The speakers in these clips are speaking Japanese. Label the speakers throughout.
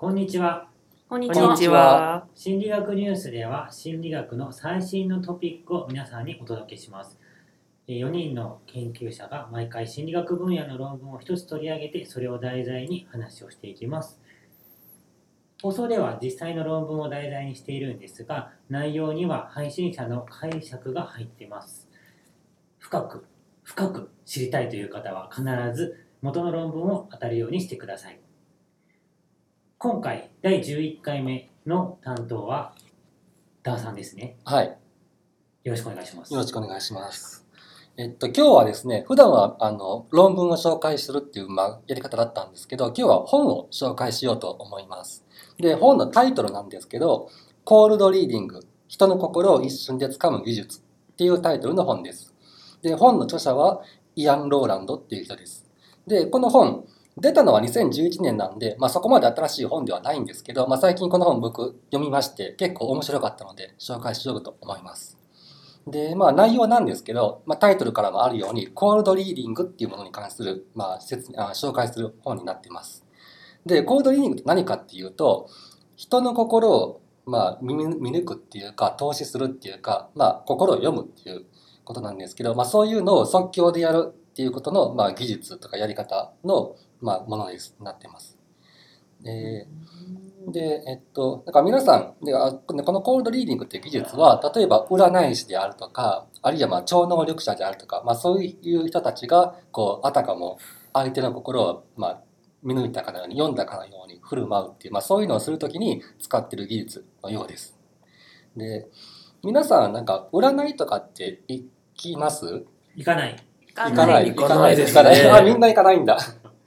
Speaker 1: こんにちは。
Speaker 2: こんに
Speaker 3: こんにちは。
Speaker 1: 心理学ニュースでは心理学の最新のトピックを皆さんにお届けします。4人の研究者が毎回心理学分野の論文を一つ取り上げてそれを題材に話をしていきます。放送では実際の論文を題材にしているんですが内容には配信者の解釈が入っています。深く深く知りたいという方は必ず元の論文を当たるようにしてください。今回第11回目の担当はダーさんですね。
Speaker 3: はい。
Speaker 1: よろしくお願いします。
Speaker 3: よろしくお願いします。えっと、今日はですね、普段はあの論文を紹介するっていう、まあ、やり方だったんですけど、今日は本を紹介しようと思います。で、本のタイトルなんですけど、コールドリーディング、人の心を一瞬で掴む技術っていうタイトルの本です。で、本の著者はイアン・ローランドっていう人です。で、この本、出たのは2011年なんで、まあ、そこまで新しい本ではないんですけど、まあ、最近この本僕読みまして結構面白かったので紹介しようと思います。で、まあ内容なんですけど、まあ、タイトルからもあるように、コールドリーディングっていうものに関する、まあ、説あ紹介する本になっています。で、コールドリーディングって何かっていうと、人の心を、まあ、見抜くっていうか、投資するっていうか、まあ、心を読むっていうことなんですけど、まあ、そういうのを即興でやるっていうことの、まあ、技術とかやり方の、まあ、ものです、なってます。で、で、えっと、だから皆さんで、あこのコールドリーディングっていう技術は、例えば占い師であるとか、あるいはまあ超能力者であるとか、まあそういう人たちが、こう、あたかも相手の心を、まあ、見抜いたかのように、読んだかのように振る舞うっていう、まあそういうのをするときに使ってる技術のようです。で、皆さんなんか占いとかって行きます？
Speaker 1: 行かない。
Speaker 2: 行
Speaker 3: 行かない。
Speaker 2: 行
Speaker 3: 行かない
Speaker 2: です
Speaker 3: 行かない。あ、みんな行かないんだ。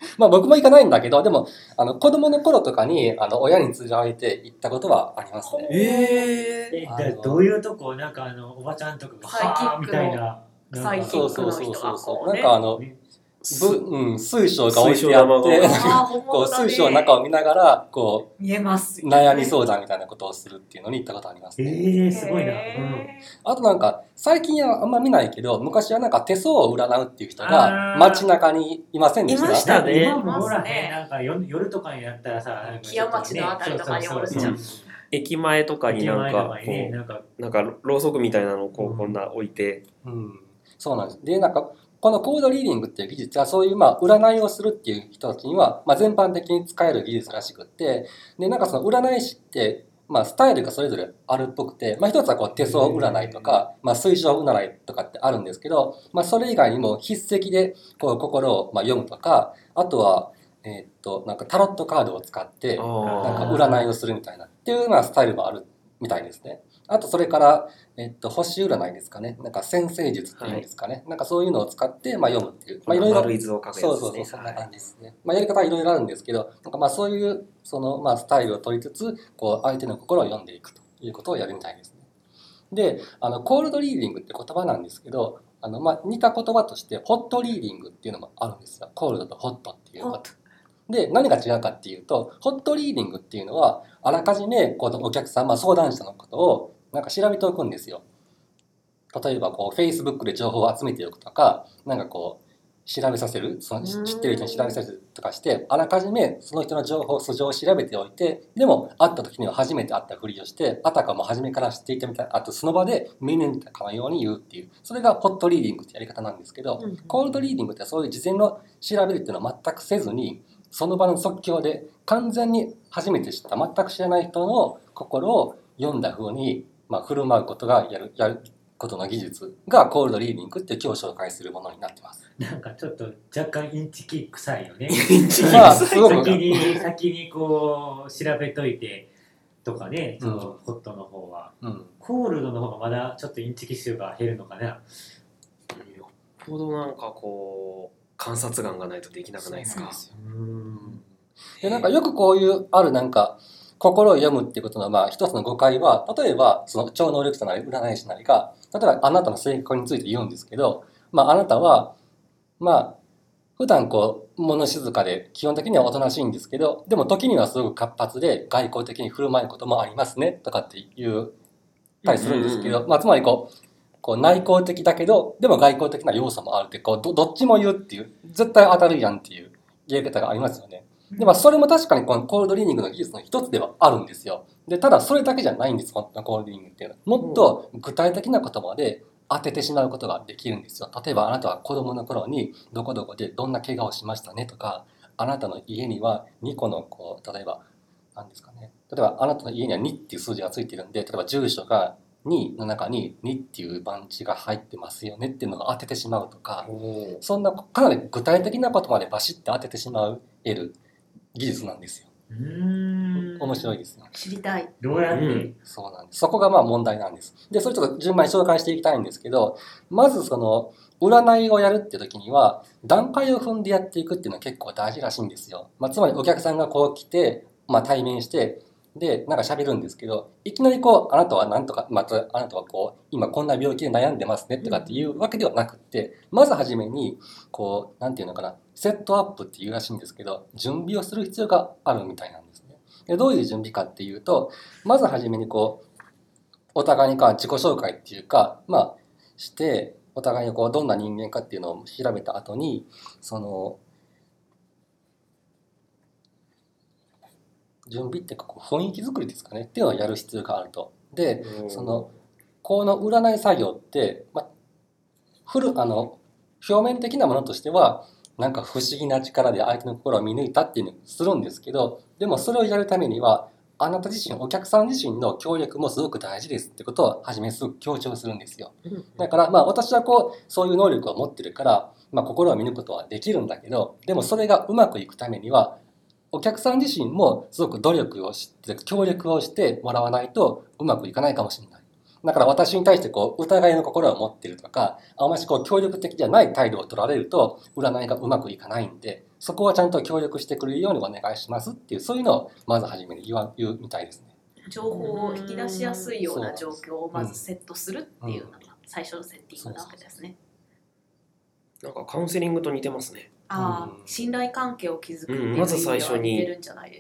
Speaker 3: まあ僕も行かないんだけど、でも、あの、子供の頃とかに、あの、親に連れられて行ったことはありますね。
Speaker 2: え
Speaker 1: え、
Speaker 3: あの
Speaker 1: だどういうとこなんかあの、おばちゃんとかが、
Speaker 2: サイキックの
Speaker 1: はーみたいな。
Speaker 2: サイキ
Speaker 3: そう
Speaker 2: ックの人
Speaker 3: そうそうそうそう。なんかあの、
Speaker 4: す
Speaker 3: ぶうん、水晶が置いてあって、こう、水晶の中を見ながら、こ
Speaker 2: 見えます。
Speaker 3: う、悩み相談みたいなことをするっていうのに行ったことあります
Speaker 1: え
Speaker 3: ね。
Speaker 1: ー、すごいな。うん。
Speaker 2: へ
Speaker 3: あとなんか、最近はあんま見ないけど、昔はなんか手相を占うっていう人
Speaker 1: あ
Speaker 3: が
Speaker 1: ー。
Speaker 3: 街中にいませんでした？
Speaker 2: いましたね。
Speaker 1: 今もおら
Speaker 2: ね。
Speaker 1: なんか夜夜とかにやったらさ、
Speaker 2: 木屋町のあたりとかにおる
Speaker 1: そうそう。そう
Speaker 4: 駅前とかになん
Speaker 1: 駅前と
Speaker 4: かこ
Speaker 1: なんか、
Speaker 4: うなんかろうそくみたいなのをこ
Speaker 1: うん
Speaker 4: うこんな置いて。
Speaker 3: うん、そうなんです。で、なんか、このコードリーディングっていう技術は、そういう、まあ、占いをするっていう人たちには、まあ、全般的に使える技術らしくって、で、なんかその占い師って、まあ、スタイルがそれぞれあるっぽくて、まあ、一つはこう手相占いとか、まあ、水晶占いとかってあるんですけど、まあ、それ以外にも筆跡でこう心をまあ読むとか、あとは、えーっと、なんかタロットカードを使って、
Speaker 4: あ
Speaker 3: なんか
Speaker 4: ー
Speaker 3: 占いをするみたいなっていうようなスタイルもあるみたいですね。あとそれから、えっと、星占いですかね。なんか先生術っていうんですかね。なんかそういうのを使って、まあ、読むっていう。まあいろいろ。
Speaker 4: 丸い図を描く
Speaker 3: そうそうそう、
Speaker 4: やつですね
Speaker 3: そんな感じですね。まあやり方はいろいろあるんですけど、なんかまあそういう、その、まあスタイルを取りつつ、こう相手の心を読んでいくということをやるみたいですね。で、あの、コールドリーディングって言葉なんですけど、あの、まあ似た言葉として、ホットリーディングっていうのもあるんですよ。コールドとホットっていうこと。で、何が違うかっていうと、ホットリーディングっていうのは、あらかじめ、こう、お客さん、まあ、相談者のことを、なんか調べておくんですよ。例えば、こう、Facebook で情報を集めておくとか、なんかこう、調べさせる、その
Speaker 2: うん
Speaker 3: 知ってる人に調べさせるとかして、あらかじめその人の情報、素性を調べておいて、でも、会った時には初めて会ったふりをして、あたかも初めから知っていたみたいな、あとその場で見抜いたかのように言うっていう、それがホットリーディングってやり方なんですけど、
Speaker 2: うん
Speaker 3: コールドリーディングってそういう事前の調べるっていうのは全くせずに、その場の即興で完全に初めて知った全く知らない人の心を読んだ風に、まあ、振る舞うことがやるやることの技術がコールドリーディングって今日紹介するものになってます。
Speaker 1: なんかちょっと若干インチキ臭いよね。
Speaker 3: まあすごく
Speaker 1: 先に、先にこう、調べといて、とかね、その、ホットの方は。
Speaker 3: うん、
Speaker 1: コールドの方がまだちょっとインチキ臭が減るのかな。
Speaker 4: よっぽどなんかこう観察眼がないとできなくないですか？
Speaker 1: うん。
Speaker 3: でなんかよくこういうあるなんか心を読むっていうことのまあ一つの誤解は例えばその超能力者なり占い師なりが例えばあなたの性格について言うんですけど、まあ、あなたはまあ普段こう物静かで基本的にはおとなしいんですけどでも時にはすごく活発で外交的に振る舞うこともありますねとかって言ったりするんですけど、まあ、つまりこうこう内向的だけどでも外交的な要素もあるってこうどどっちも言うっていう絶対当たるやんっていう言い方がありますよね。で、まあ、それも確かにこのコールドリーニングの技術の一つではあるんですよ。で、ただそれだけじゃないんです、本当のコールドリーニングっていうのは。もっと具体的な言葉で当ててしまうことができるんですよ。例えば、あなたは子供の頃にどこどこでどんな怪我をしましたねとか、あなたの家には2個のこう、例えば、何ですかね。例えば、あなたの家には2っていう数字がついてるんで、例えば住所が2の中に2っていう番地が入ってますよねっていうのが当ててしまうとか、そんなかなり具体的なことまでバシッて当ててしまう得る技術なんですよ。
Speaker 1: うーん
Speaker 3: 面白いですよ。
Speaker 2: 知りたい。
Speaker 1: どうやって、
Speaker 4: うん
Speaker 3: そうなんです。そこがまあ問題なんです。で、それちょっと順番に紹介していきたいんですけど、まずその、占いをやるって時には、段階を踏んでやっていくっていうのは結構大事らしいんですよ。まあ、つまりお客さんがこう来て、まあ対面して、で、なんか喋るんですけど、いきなりこう、あなたはなんとか、また、あなたはこう、今こんな病気で悩んでますねとかっていうわけではなくて、まずはじめに、こう、なんていうのかな、セットアップっていうらしいんですけど、準備をする必要があるみたいなんですね。でどういう準備かっていうと、まずはじめにこう、お互いにか自己紹介っていうか、まあ、して、お互いにこう、どんな人間かっていうのを調べた後に、その、準備ってこう雰囲気作りですかねっていうのをやる必要があると。で、その、この占い作業って、まあ、フル、あの、表面的なものとしては、なんか不思議な力で相手の心を見抜いたっていうのをするんですけど、でもそれをやるためには、あなた自身、お客さん自身の協力もすごく大事ですってことを初めすごく強調するんですよ。だからまあ私はこうそういう能力を持ってるから、まあ、心を見抜くことはできるんだけどでもそれがうまくいくためにはお客さん自身もすごく努力をして協力をしてもらわないとうまくいかないかもしれない。だから私に対してこう疑いの心を持ってるとかあまりこう協力的じゃない態度を取られると占いがうまくいかないんでそこはちゃんと協力してくれるようにお願いしますっていうそういうのをまず初めに言わ言うみたいですね。
Speaker 2: 情報を引き出しやすいような状況をまずセットするっていうのが最初のセッティングなわけですね。
Speaker 4: なんかカウンセリングと似てますね。
Speaker 2: ああ
Speaker 3: う、ん。
Speaker 2: 信頼関係を築くっていう
Speaker 4: うんまず最初に。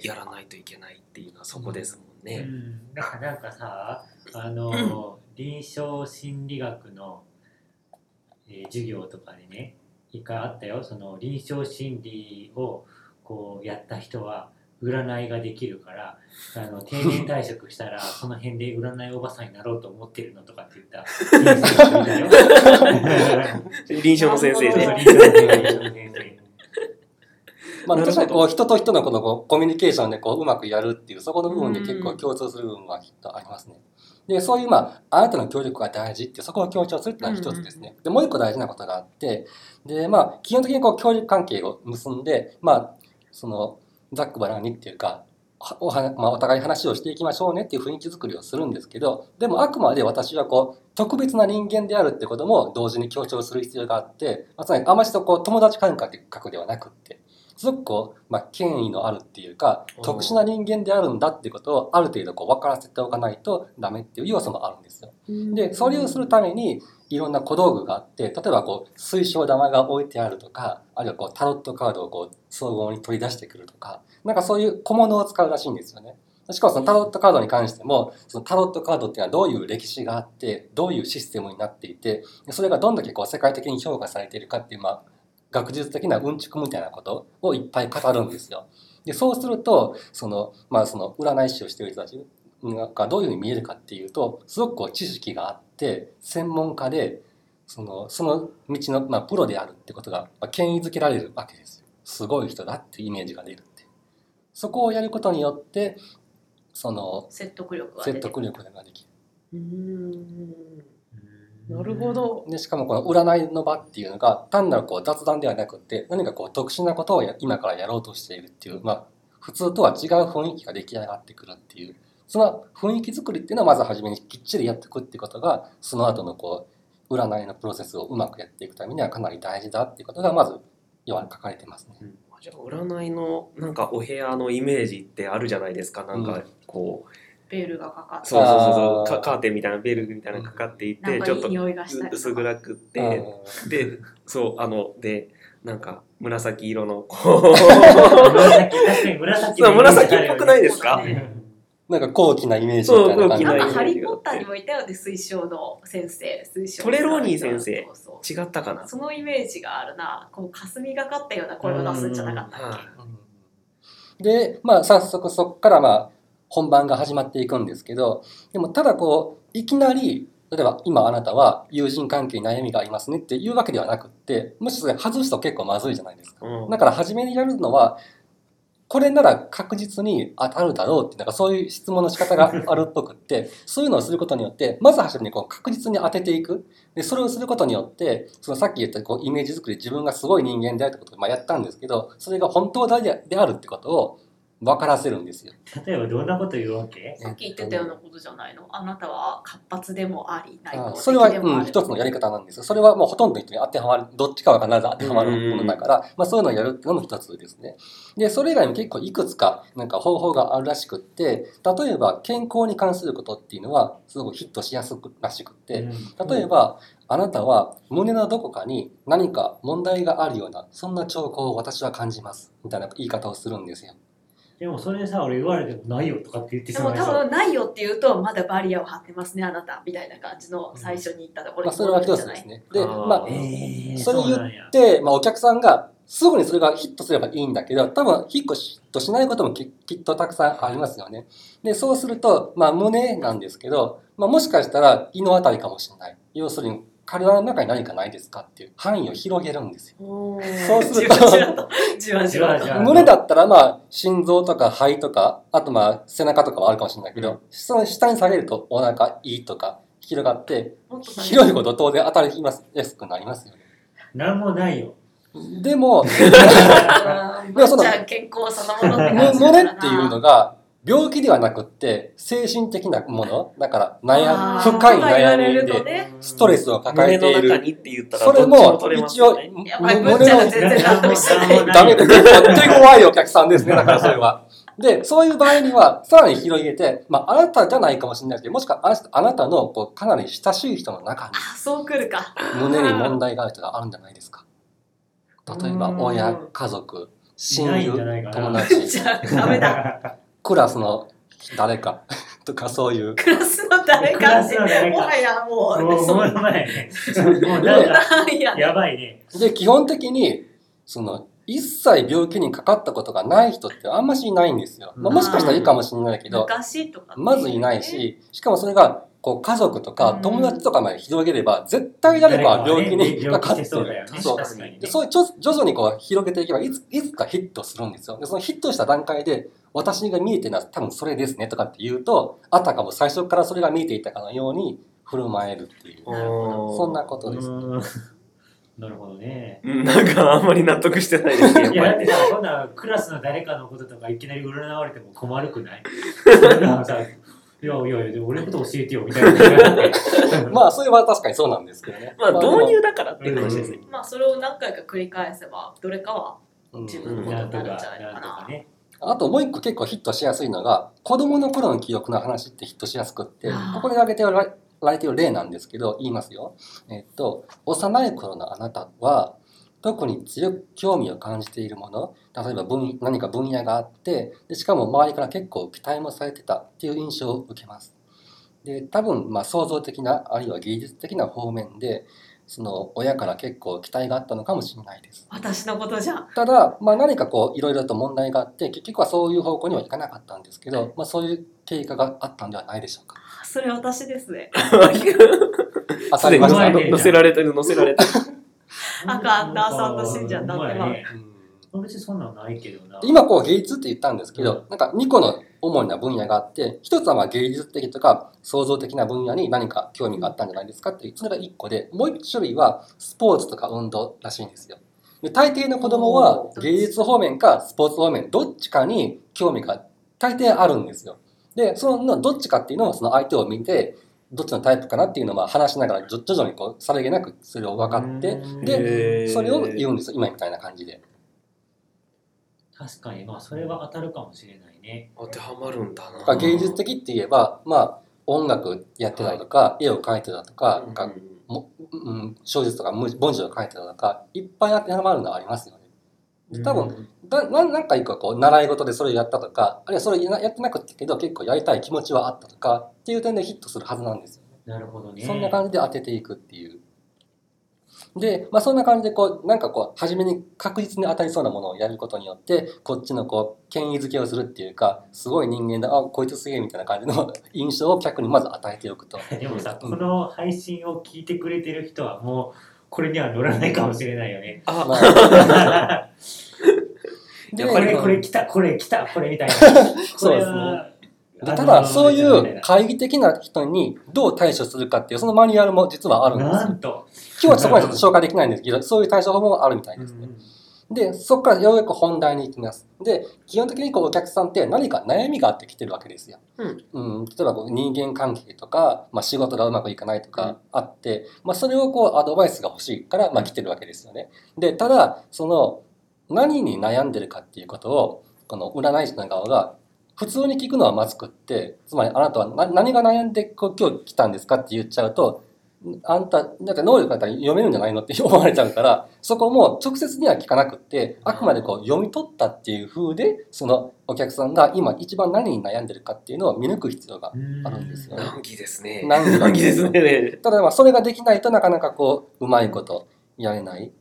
Speaker 4: やらないといけないっていうのはそこですもん
Speaker 1: う
Speaker 4: ね。
Speaker 1: ん、だからなんかさあの、臨床心理学の、えー授業とかでね一回あったよ。その臨床心理をこうやった人は占いができるからあの定年退職したら その辺で占いおばさんになろうと思ってるのとかって言った
Speaker 4: 臨床の先生で
Speaker 3: まあ、確かにこう人と人のこのこうコミュニケーションでこううまくやるっていうそこの部分で結構共通する部分はきっとありますね。でそういうまああなたの協力が大事ってそこを強調するっていうのは一つですね。でもう一個大事なことがあってでまあ基本的にこう協力関係を結んでまあそのざっくばらんにっていうかはおはまあ、お互い話をしていきましょうねっていう雰囲気作りをするんですけどでもあくまで私はこう特別な人間であるってことも同時に強調する必要があって、まあ、つまりあまりとこう友達感覚ではなくってすごくこう、まあ、権威のあるっていうか特殊な人間であるんだっていうことをある程度こう分からせておかないとダメっていう要素もあるんですよ。でそれをするためにいろんな小道具があって例えばこう水晶玉が置いてあるとかあるいはこうタロットカードをこう総合に取り出してくるとかなんかそういう小物を使うらしいんですよね。しかもそのタロットカードに関してもそのタロットカードっていうのはどういう歴史があってどういうシステムになっていてでそれがどんだけこう世界的に評価されているかっていう、まあ、学術的なうんちくみたいなことをいっぱい語るんですよ。でそうするとその、まあ、その占い師をしている人たちがどういうふうに見えるかっていうとすごくこう知識があって専門家でそのその道の、まあ、プロであるってことが、まあ、権威づけられるわけですよ。すごい人だっていうイメージが出るって。そこをやることによってその
Speaker 2: 説得力が出て
Speaker 3: 説得力ができる。
Speaker 4: なるほど。
Speaker 3: でしかもこの占いの場っていうのが単なるこう雑談ではなくって何かこう特殊なことをや今からやろうとしているっていう、まあ、普通とは違う雰囲気が出来上がってくるっていうその雰囲気作りっていうのはまず初めにきっちりやっていくっていうことがその後のこう占いのプロセスをうまくやっていくためにはかなり大事だっていうことがまず要は書かれてますね。
Speaker 4: じゃあ占いのなんかお部屋のイメージってあるじゃないですか。なんか
Speaker 3: うん
Speaker 4: こう、
Speaker 2: ベールがかかって。
Speaker 4: そうそうそうカカーテンみたいなベルみたいなのかかっていて、
Speaker 2: なん
Speaker 4: ちょっと薄暗くって、
Speaker 3: うん
Speaker 4: でそうあのでなんか紫色のこ
Speaker 1: 紫確かに紫
Speaker 4: 紫っぽくないですか？
Speaker 3: なんか高貴なイメージみたいな感じ。
Speaker 2: なんかハリー・ポッターにもいたよね推奨の先生。推奨
Speaker 4: トレローニー先生。
Speaker 2: そうそう
Speaker 4: う。違ったかな？
Speaker 2: そのイメージがあるな。こう霞がかったような声を出すんじゃなかったっけ？
Speaker 3: で、まあ、早速そこからまあ本番が始まっていくんですけど、でもただこう、いきなり、例えば今あなたは友人関係に悩みがありますねっていうわけではなくって、むしろそれ外すと結構まずいじゃないですか。
Speaker 4: うん
Speaker 3: だから初めにやるのは、これなら確実に当たるだろうって、なんかそういう質問の仕方があるっぽくって、そういうのをすることによって、まず初めにこう確実に当てていく。で、それをすることによって、そのさっき言ったこうイメージ作り、自分がすごい人間であるってことをまあやったんですけど、それが本当でであるってことを分からせるんですよ。
Speaker 1: 例えばどんなこと言うわけ？
Speaker 2: さっき言ってたようなことじゃないの？あなたは活発でもあり内向的
Speaker 3: あそれは、うん、一つのやり方なんですよ。それはもうほとんどの人に当てはまる、どっちかは必ず当てはまるものだから、まあそういうのをやるっていうのも一つですね。で、それ以外にも結構いくつかなんか方法があるらしくって、例えば健康に関することっていうのはすごくヒットしやすくらしくって、
Speaker 1: うん
Speaker 3: 例えば、あなたは胸のどこかに何か問題があるような、そんな兆候を私は感じます。みたいな言い方をするんですよ。
Speaker 1: でもそれさ俺言われてもないよとかって言って
Speaker 2: でも多分ないよって言うとまだバリアを張ってますねあなたみたいな感じの最初に言ったところ
Speaker 3: まあそれは一つですね。で、まあ
Speaker 1: え、ー、
Speaker 3: それ言っ
Speaker 1: うなんや
Speaker 3: で、まあ、お客さんがすぐにそれがヒットすればいいんだけど、多分ヒットしヒットしないこともききっとたくさんありますよね。で、そうすると、まあ、胸なんですけど、まあ、もしかしたら胃のあたりかもしれない。要するに、体の中に何かないですかっていう範囲を広げるんですよ。
Speaker 2: お
Speaker 3: そうすると胸だったら、まあ、心臓と。か肺と。か、あと。まあ、背中と。かはあるかもしれないけど、その下に下げると。お腹、胃と。か広がって、広いほど当然当たりやすくなりますよね。
Speaker 1: なんもないよ
Speaker 3: でも、
Speaker 2: うん
Speaker 3: もその
Speaker 2: じゃあ健康そのものって
Speaker 3: も
Speaker 2: 感じだからな
Speaker 3: 胸っていうのが病気ではなくって精神的なものだから悩
Speaker 2: あー
Speaker 3: 深い悩みで
Speaker 2: ね。
Speaker 3: ストレスを抱えている。
Speaker 4: 胸の中にって言ったら
Speaker 3: それ
Speaker 4: も
Speaker 3: 一応胸のダメで結構手強いお客さんですねだから それは。でそういう場合にはさらに広げて、まあ、あなたじゃないかもしれないけどもしくはあなたのこうかなり親しい人の中に
Speaker 2: あそうくるか。
Speaker 3: 胸に問題がある人があるんじゃないですか。例えば
Speaker 2: うん。
Speaker 3: 親家族親友友達。
Speaker 2: じゃあダメだ
Speaker 3: クラスの誰かとかそういう。
Speaker 2: クラスの誰
Speaker 1: クラ
Speaker 2: かって
Speaker 1: スの誰か。
Speaker 2: もはやもう
Speaker 1: もう
Speaker 2: そ
Speaker 1: もう前ね。もうなん
Speaker 2: や。
Speaker 1: やばいね。
Speaker 3: で基本的にその一切病気にかかったことがない人ってあんましいないんですよ、まあ、もしかしたらいいかもしれないけど
Speaker 2: 昔とかね。
Speaker 3: まずいないししかもそれがこう家族とか
Speaker 2: うん。
Speaker 3: 友達とかまで広げれば絶対誰かは病気にかかって
Speaker 1: そうだよね。
Speaker 3: る。そう。でそういうちょ徐々にこう広げていけばいついつかヒットするんですよ。でそのヒットした段階で私が見えてるのは多分それですねとかって言うとあたかも最初からそれが見えていたかのように振る舞えるっていう。
Speaker 2: なるほど。
Speaker 3: そんなことです、
Speaker 1: なるほどね。
Speaker 4: うんなんかあんまり納得してないですね。
Speaker 1: いやだ
Speaker 4: やっぱり。
Speaker 1: ってさこんなクラスの誰かのこととかいきなり占われても困るくない？そんなさいやいやいや俺のこと教えてよみたいな。
Speaker 3: まあそれは確かにそうなんですけどね。
Speaker 4: まあ導入だからっていう話ですね。
Speaker 2: まあそれを何回か繰り返せばどれかは
Speaker 3: うん。
Speaker 2: 自分のことになるんじゃないかな。
Speaker 1: とかね。
Speaker 3: あともう一個結構ヒットしやすいのが子供の頃の記憶の話ってヒットしやすくってここで挙げておられている例なんですけど言いますよ。えっと幼い頃のあなたは特に強く興味を感じているもの例えば分何か分野があってでしかも周りから結構期待もされてたっていう印象を受けます。で多分まあ創造的なあるいは芸術的な方面でその親から結構期待があったのかもしれないです。
Speaker 2: 私のことじゃん
Speaker 3: ただ、まあ、何かこういろいろと問題があって結局はそういう方向にはいかなかったんですけど、まあ、そういう経過があったんではないでしょうか。
Speaker 2: それ私ですね
Speaker 3: 当たりました。
Speaker 4: 乗せられてる乗せられてる。
Speaker 2: あかんなさんと信者だって
Speaker 1: ま別にそん。なん。ないけどな
Speaker 3: 今こう芸術って言ったんですけど、
Speaker 1: うん。
Speaker 3: なんか2個の主な分野があって一つはまあ芸術的とか創造的な分野に何か興味があったんじゃないですかっていうそれが1個でもう1種類はスポーツとか運動らしいんですよ。で大抵の子供は芸術方面かスポーツ方面どっちかに興味が大抵あるんですよ。でそのどっちかっていうのをその相手を見てどっちのタイプかなっていうのをまあ話しながら徐徐々にこうさりげなくそれを分かって
Speaker 1: うん
Speaker 3: でそれを言うんですよ今みたいな感じで。
Speaker 1: 確かにまあそれは当たるかもしれないね
Speaker 4: 当てはまるんだな。
Speaker 3: だから芸術的って言えば、まあ、音楽やってたりとか、絵を描いてたとか、なんかもうん、小説とか文字文字を書いてたとか、いっぱい当てはまるのはありますよね。多分、だななんかこう習い事でそれをやったとか、あるいはそれややってなくてけど結構やりたい気持ちはあったとかっていう点でヒットするはずなんですよね。
Speaker 1: なるほどね
Speaker 3: そんな感じで当てていくっていう。で、まあ、そんな感じでこうなんかこう初めに確実に当たりそうなものをやることによってこっちのこう権威づけをするっていうかすごい人間だあこいつすげえみたいな感じの 印象を客にまず与えておくと。
Speaker 1: でもさ、
Speaker 3: うん
Speaker 1: この配信を聞いてくれてる人はもうこれには乗らないかもしれないよね。
Speaker 4: あ、
Speaker 3: まあで
Speaker 1: これこれ来たこれ来たこれみたいな。
Speaker 3: そうですねでただそういう懐疑的な人にどう対処するかっていうそのマニュアルも実はあるんですよ
Speaker 1: なんと。
Speaker 3: 今日はそこまでちょっと紹介できないんですけどそういう対処法もあるみたいですね。で、そこからようやく本題に行きます。で、基本的にこうお客さんって何か悩みがあって来てるわけですよ。
Speaker 4: うん
Speaker 3: 例えばこう人間関係とか、まあ、仕事がうまくいかないとかあって、まあ、それをこうアドバイスが欲しいから、まあ、来てるわけですよね。で、ただ、その何に悩んでるかっていうことを、この占い師の側が普通に聞くのはまずくって、つまりあなたはな何が悩んでこう今日来たんですかって言っちゃうと、あんた、なんか能力あったら読めるんじゃないのって思われちゃうから、そこも直接には聞かなくって、あくまでこう読み取ったっていう風で、そのお客さんが今一番何に悩んでるかっていうのを見抜く必要があるんですよね。
Speaker 4: 難儀ですね。
Speaker 3: 難儀
Speaker 4: 難儀ですね。
Speaker 3: ただまあそれができないとなかなかこう、うまいことやれない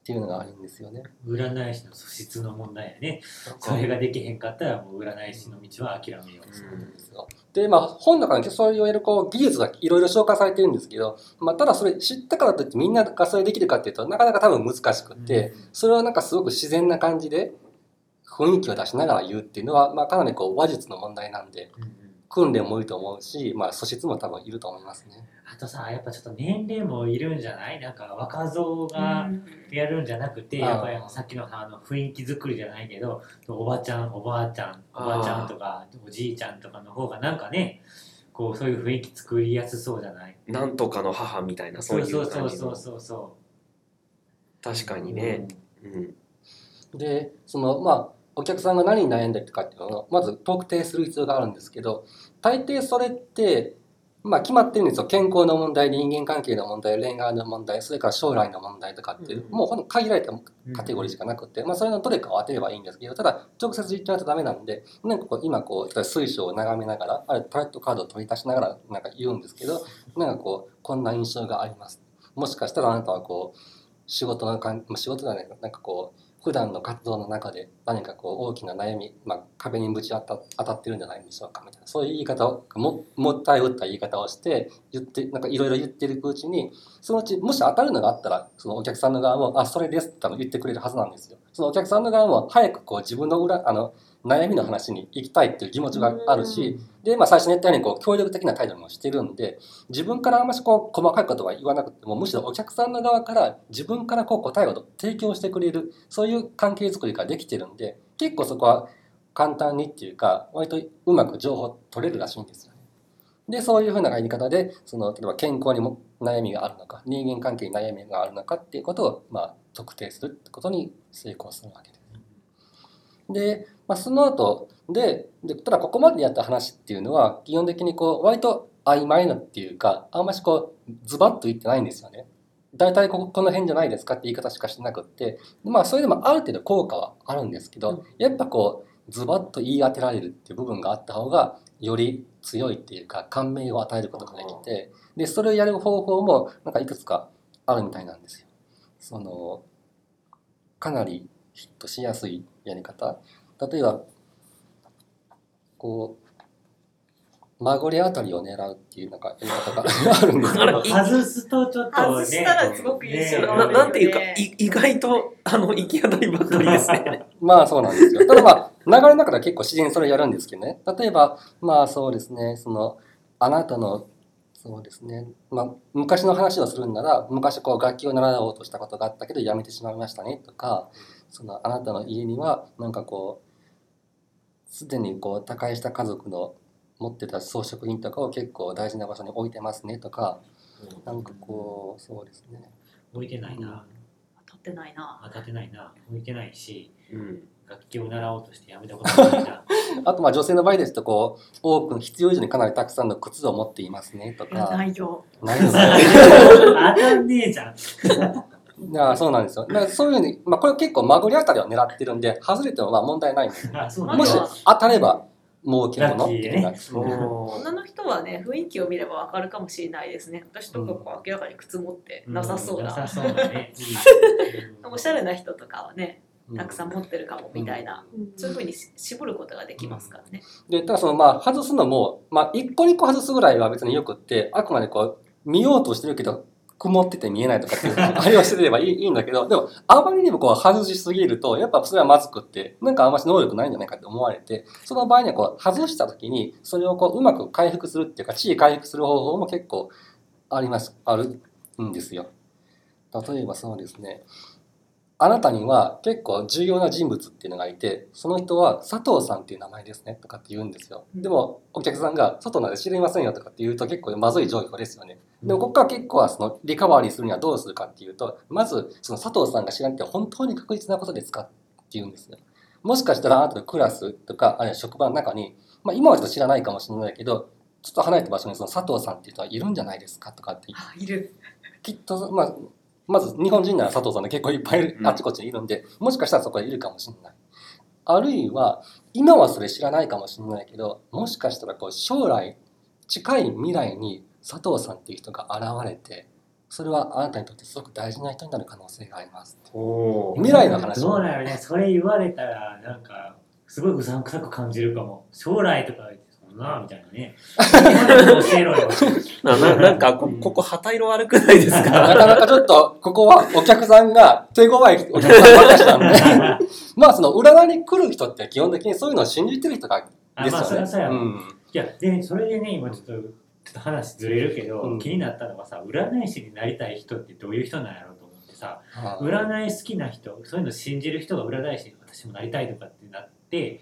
Speaker 3: っていうのがあるんですよね。
Speaker 1: 占い師の素質の問題やね。それができへんかったらもう占い師の道は諦めよう。
Speaker 3: そうなんですよで、まあ本の中にそういうこう技術がいろいろ紹介されてるんですけど、まあただそれ知ったからといってみんながそれできるかっていうとなかなか多分難しくって、それはなんかすごく自然な感じで雰囲気を出しながら言うっていうのは、まあかなりこう話術の問題なんで、訓練もいると思うし、まあ素質も多分いると思いますね。
Speaker 1: あとさ、やっぱちょっと年齢もいるんじゃない？なんか若造がやるんじゃなくて、
Speaker 3: あー
Speaker 1: やっぱりさっきのあの雰囲気作りじゃないけど、おばちゃん、おばあちゃん、おばあちゃんとか、おじいちゃんとかの方がなんかね、こうそういう雰囲気作りやすそうじゃない？
Speaker 4: なんとかの母みたいな、そ
Speaker 1: そうう
Speaker 4: い
Speaker 1: そううそう
Speaker 4: 感じの。
Speaker 1: そうそうそ
Speaker 4: 確かにね。うん。
Speaker 3: でそのまあお客さんが何に悩んでるかっていうのをまず特定する必要があるんですけど大抵それってまあ決まってるんですよ。健康の問題人間関係の問題恋愛の問題それから将来の問題とかっていう、
Speaker 4: うん。
Speaker 3: もうほんと限られた
Speaker 1: う。
Speaker 3: カテゴリーしかなくて、まあ、それのどれかを当てればいいんですけどただ直接言っちゃうとダメなんでなんかこう今こう例えば水晶を眺めながらあれタロットカードを取り出しながらなんか言うんですけどなんかこうこんな印象があります。もしかしたらあなたはこう仕事のかんまあ仕事じゃないかなんかこう普段の活動の中で何かこう大きな悩み、まあ、壁にぶち当た当たってるんじゃないでしょうかみたいなそういう言い方をももったい打った言い方をして言ってなんかいろいろ言ってるうちにそのうちもし当たるのがあったらそのお客さんの側も「あそれです」って言ってくれるはずなんですよ。そのお客さんの側も早くこう自分の裏あの悩みの話に行きたいっていう気持ちがあるし、で、まあ、最初に言ったようにこう協力的な態度もしてるんで自分からあんましこう細かいことは言わなくてもむしろお客さんの側から自分からこう答えを提供してくれるそういう関係づくりができてるんで結構そこは簡単にっていうか割とうまく情報取れるらしいんですよね。でそういうふうなやり方でその例えば健康にも悩みがあるのか人間関係に悩みがあるのかっていうことを、まあ、特定するってことに成功するわけです。で、まあ、その後ででただここまでやった話っていうのは基本的にこう割と曖昧なっていうかあんましこうズバッと言ってないんですよね。大体こここの辺じゃないですかって言い方しかしてなくってまあそれでもある程度効果はあるんですけど、やっぱこうズバッと言い当てられるっていう部分があった方がより強いっていうか感銘を与えることができてでそれをやる方法もなんかいくつかあるみたいなんですよ。そのかなりヒットしやすいやり方例えばこう孫りあたりを狙うっていうなんかやり方があるんですけど
Speaker 1: 外すとちょっとね。
Speaker 2: 外したらすごく印象
Speaker 1: ね
Speaker 2: が
Speaker 4: ななんていうか、い意外と、あの、行き当たりばっかりですね。
Speaker 3: まあそうなんですよ。ただまあ流れの中では結構自然にそれをやるんですけどね。例えばまあそうですね、そのあなたのそうですね、まあ昔の話をするんなら昔こう楽器を習おうとしたことがあったけどやめてしまいましたねとか、そのあなたの家にはなんかこうすでにこう他界した家族の持ってた装飾品とかを結構大事な場所に置いてますねとか、なんかこうそうですね。
Speaker 1: 置いてないな。
Speaker 2: 当たってないな。
Speaker 1: 当たってないな。置いてないし、
Speaker 4: うん。
Speaker 1: 楽器を習おうとしてやめたことないな。
Speaker 3: あとまあ女性の場合ですとこう多く必要以上にかなりたくさんの靴を持っていますねとか。
Speaker 2: ないよ。
Speaker 3: ないの
Speaker 1: 当たんねえじゃん。
Speaker 3: いやそうなんですよ。だからそういうふうに、まあ、これ結構まぐりあたりを狙ってるんで、外れてもまあ問題ないんです。
Speaker 1: あ、そうなん
Speaker 3: もし
Speaker 1: だ。
Speaker 3: 当たれば儲け物っていうのが
Speaker 1: ラッキー。でね
Speaker 2: 女の人はね雰囲気を見ればわかるかもしれないですね。私とかこう明らかに靴持ってなさそうな。おしゃれな人とかはね
Speaker 3: うん。
Speaker 2: たくさん持ってるかもみたいな、そういうふうにし絞ることができますからね、
Speaker 3: で、ただそのまあ外すのも、まあ一個二個外すぐらいは別によくって、あくまでこう見ようとしてるけど、曇ってて見えないとかっていう、あれをしてればいいいいんだけど、でもあまりにもこう外しすぎると、やっぱそれはまずくって、なんかあんまり能力ないんじゃないかって思われて、その場合にはこう外した時に、それをこううまく回復するっていうか、地位回復する方法も結構あります、あるんですよ。例えばそうですね、あなたには結構重要な人物っていうのがいて、その人は佐藤さんっていう名前ですねとかって言うんですよ。でもお客さんが佐藤なんて知りませんよとかって言うと結構まずい状況ですよね。でもここから結構はそのリカバリーするにはどうするかっていうと、まずその佐藤さんが知らんって本当に確実なことですかって言うんですよ。もしかしたらあなたのクラスとか、あるいは職場の中に、まあ今はちょっと知らないかもしれないけど、ちょっと離れた場所にその佐藤さんっていう人はいるんじゃないですかとかって
Speaker 2: あいる
Speaker 3: きっと、まあ、まず日本人なら佐藤さんで結構いっぱいあちこちにいるんで、もしかしたらそこにいるかもしれない。あるいは、今はそれ知らないかもしれないけど、もしかしたらこう将来、近い未来に佐藤さんっていう人が現れて、それはあなたにとってすごく大事な人になる可能性があります。未来の話
Speaker 1: どうなるね。それ言われたら、なんか、すごいうさんくさく感じるかも。将来とか言って、そんな、みたいなね。今の教えろよ。
Speaker 4: なななんかこここ旗色悪くないです
Speaker 3: な
Speaker 4: か
Speaker 3: かなかちょっと、ここはお客さんが手強いお客さんばっかりなんで、まあその占いに来る人って基本的にそういうのを信じてる人が
Speaker 1: あ、
Speaker 3: です
Speaker 1: まあ、そり
Speaker 3: よね。
Speaker 1: ゃそうやわ。
Speaker 3: うん
Speaker 1: いや、で、それでね、今ちょっと、ちょっと話ずれるけど、
Speaker 3: うん。
Speaker 1: 気になったのがさ、占い師になりたい人ってどういう人なんやろうと思ってさ、
Speaker 3: あー。
Speaker 1: 占い好きな人、そういうの信じる人が占い師に私もなりたいとかってなって、
Speaker 3: うん
Speaker 1: で、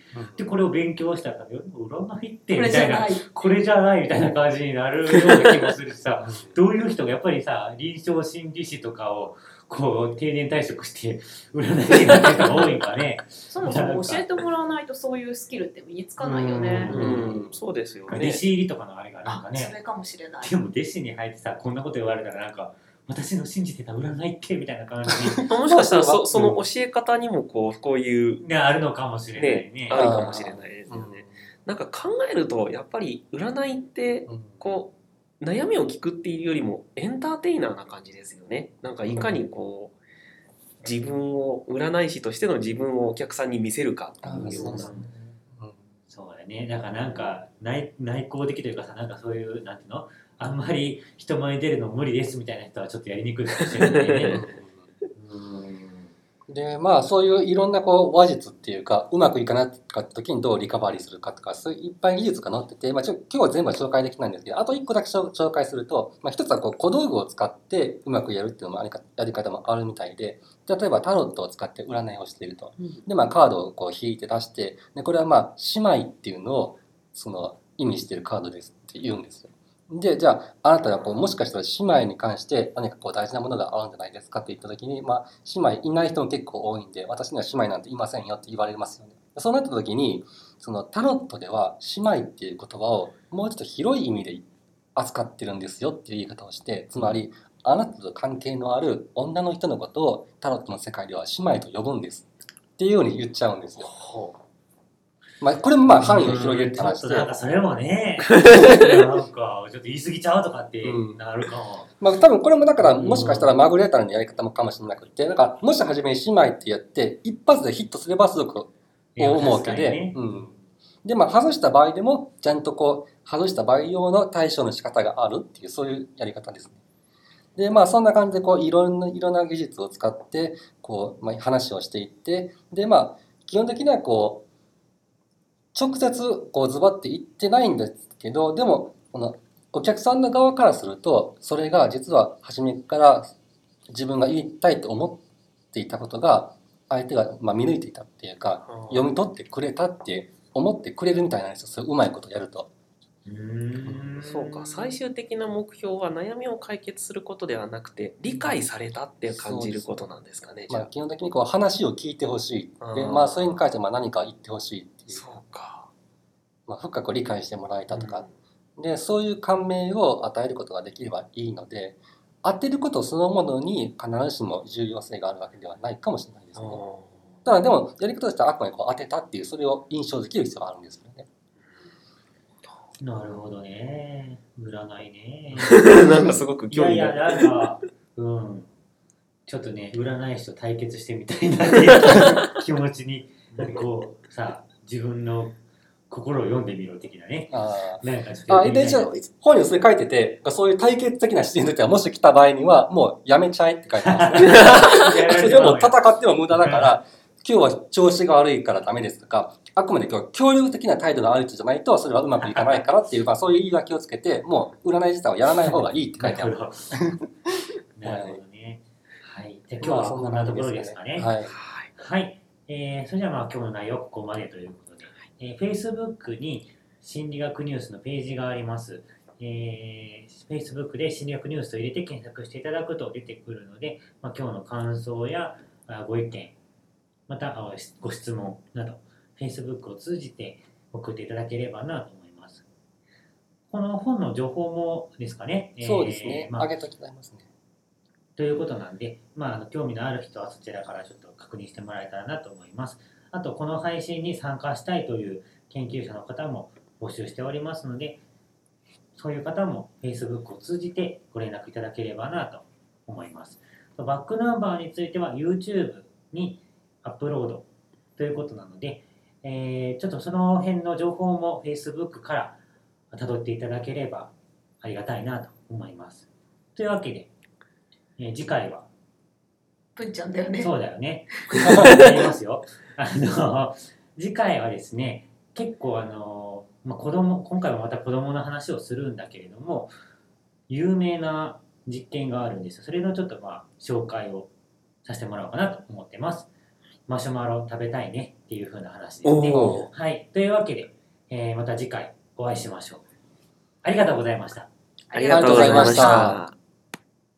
Speaker 1: これを勉強したら、占いって
Speaker 2: これ
Speaker 1: みたい。な、
Speaker 2: じゃない
Speaker 1: これじゃないみたいな感じになるような気もするしさ、どういう人がやっぱりさ、臨床心理士とかを、こう、定年退職して、占い師になってる人が多いんかね。
Speaker 2: そもそも教えてもらわないとそういうスキルって身につかないよね、
Speaker 3: うん。
Speaker 4: うん。そうですよ
Speaker 1: 弟
Speaker 4: ね
Speaker 1: 子入りとかのあれがなんか
Speaker 2: あそ
Speaker 1: ね。
Speaker 2: れかもしれない。
Speaker 1: でも弟子に入ってさ、こんなこと言われたらなんか、私の信じてた占いってみたいな感じ
Speaker 4: もしかしたら
Speaker 3: まあ
Speaker 4: そその教え方にもこうこういう
Speaker 1: があるのかもしれない
Speaker 4: ね
Speaker 1: ね。
Speaker 4: あるかもしれないですよね。なんか考えるとやっぱり占いって
Speaker 3: うん
Speaker 4: こう悩みを聞くっていうよりもエンターテイナーな感じですよね。なんかいかにこう自分を占い師としての自分をお客さんに見せるかっていうような
Speaker 3: そうですねうん
Speaker 1: そうだね。だからなんか内内向的というかさ、なんかそういう、なんていうの？あんまり人前に出るの無理ですみたいな人はちょっとやりにくいかもしれないね。
Speaker 3: でまあそういういろんなこう話術っていうかうまくいかなかった時にどうリカバリーするかとかそういういっぱい技術が載ってて、まあ、ちょ今日は全部は紹介できないんですけどあと一個だけ紹紹介すると、まあ、一つはこう小道具を使ってうまくやるっていうのもありかやり方もあるみたいで例えばタロットを使って占いをしていると
Speaker 2: うん
Speaker 3: でまあカードをこう引いて出してでこれはまあ姉妹っていうのをその意味しているカードですって言うんですよ。で、じゃあ、あなたはこうもしかしたら姉妹に関して何かこう大事なものがあるんじゃないですかって言ったときに、まあ、姉妹いない人も結構多いんで、私には姉妹なんていませんよって言われますよね。そうなったときに、そのタロットでは姉妹っていう言葉をもうちょっと広い意味で扱ってるんですよっていう言い方をして、つまり、あなたと関係のある女の人のことをタロットの世界では姉妹と呼ぶんですっていうように言っちゃうんですよ。
Speaker 4: ほ
Speaker 3: まあ、これもまあ範囲を広げるって話で
Speaker 1: なんかそれもね、なんかちょっと言い過ぎちゃうとかってなるかも。
Speaker 3: まあ多分これもだから
Speaker 1: うん
Speaker 3: もしかしたらマグレーターのやり方もかもしれなくて、なんかもし初めに姉妹ってやって一発でヒットすればすごく思うわけで、
Speaker 1: ね
Speaker 3: うん。で、まあ外した場合でもちゃんとこう外した場合用の対処の仕方があるっていうそういうやり方ですね。で、まあそんな感じでこういろんな、いろんな技術を使ってこう、まあ、話をしていって、でまあ基本的にはこう直接こうズバッて言ってないんですけど、でもこのお客さんの側からするとそれが実は初めから自分が言いたいと思っていたことが相手がまあ見抜いていたっていうか
Speaker 4: う
Speaker 3: 読み取ってくれたって思ってくれるみたいなんですよ。そういううまいことやると。
Speaker 1: うーん。
Speaker 4: そうか。最終的な目標は悩みを解決することではなくて理解されたって感じることなんですかねじ
Speaker 3: まあ、
Speaker 4: ゃ
Speaker 3: 基本的にこう話を聞いてほしい。で、
Speaker 4: うん。
Speaker 3: まあ、それに関してまあ何か言ってほしいっていう、まあ、深く理解してもらえたとか、でそういう感銘を与えることができればいいので当てることそのものに必ずしも重要性があるわけではないかもしれないですね。だでもやり方としてはあくまでこう当てたっていうそれを印象づける必要があるんですよね。
Speaker 1: なるほどね。占いね。
Speaker 4: なんかすごく
Speaker 1: いやいや、
Speaker 4: 興味が。
Speaker 1: なんか、うん。ちょっとね、占い師と対決してみたいなっていう気持ちに、こう、さ、自分の心を読んでみろ的なね。
Speaker 3: あ
Speaker 1: なんか
Speaker 3: あ。で、一応、本にそれ書いてて、そういう対決的な視点の時は、もし来た場合には、もうやめちゃえって書いてます ね。それでも戦っても無駄だから、今日は調子が悪いからダメですとか、あくまで今日協力的な態度のある人じゃないと、それはうまくいかないからっていう、まあそういう言い訳をつけて、もう占い自体はやらない方がいいって書いてある。
Speaker 1: なるほど。ね。はい。じゃあ今日はこんなところですかね。
Speaker 3: はい。
Speaker 4: はい
Speaker 1: はい。えー、それじゃあまあ今日の内容はここまでということで、えー、Facebook に心理学ニュースのページがあります。えー、Facebook で心理学ニュースと入れて検索していただくと出てくるので、まあ、今日の感想やあご意見、またあご質問など、Facebook を通じて送っていただければなと思います。この本の情報もですかね？えー
Speaker 3: そうですね。
Speaker 1: まあ
Speaker 3: あげときますね。
Speaker 1: ということなんで、まあ、興味のある人はそちらからちょっと確認してもらえたらなと思います。あと、この配信に参加したいという研究者の方も募集しておりますので、そういう方も Facebook を通じてご連絡いただければなと思います。バックナンバーについては YouTube にアップロードということなので、えーちょっとその辺の情報も Facebook から辿っていただければありがたいなと思います。というわけで、えー次回は
Speaker 2: 文ちゃんだよね。
Speaker 1: そうだよね。やりますよ。あの、次回はですね、結構あの、まあ、子供、今回はまた子供の話をするんだけれども、有名な実験があるんですよ。それのちょっとまあ、紹介をさせてもらおうかなと思ってます。マシュマロ食べたいねっていう風な話ですね。はい。というわけで、えーまた次回お会いしましょう。ありがとうございました。
Speaker 4: ありがとうございました。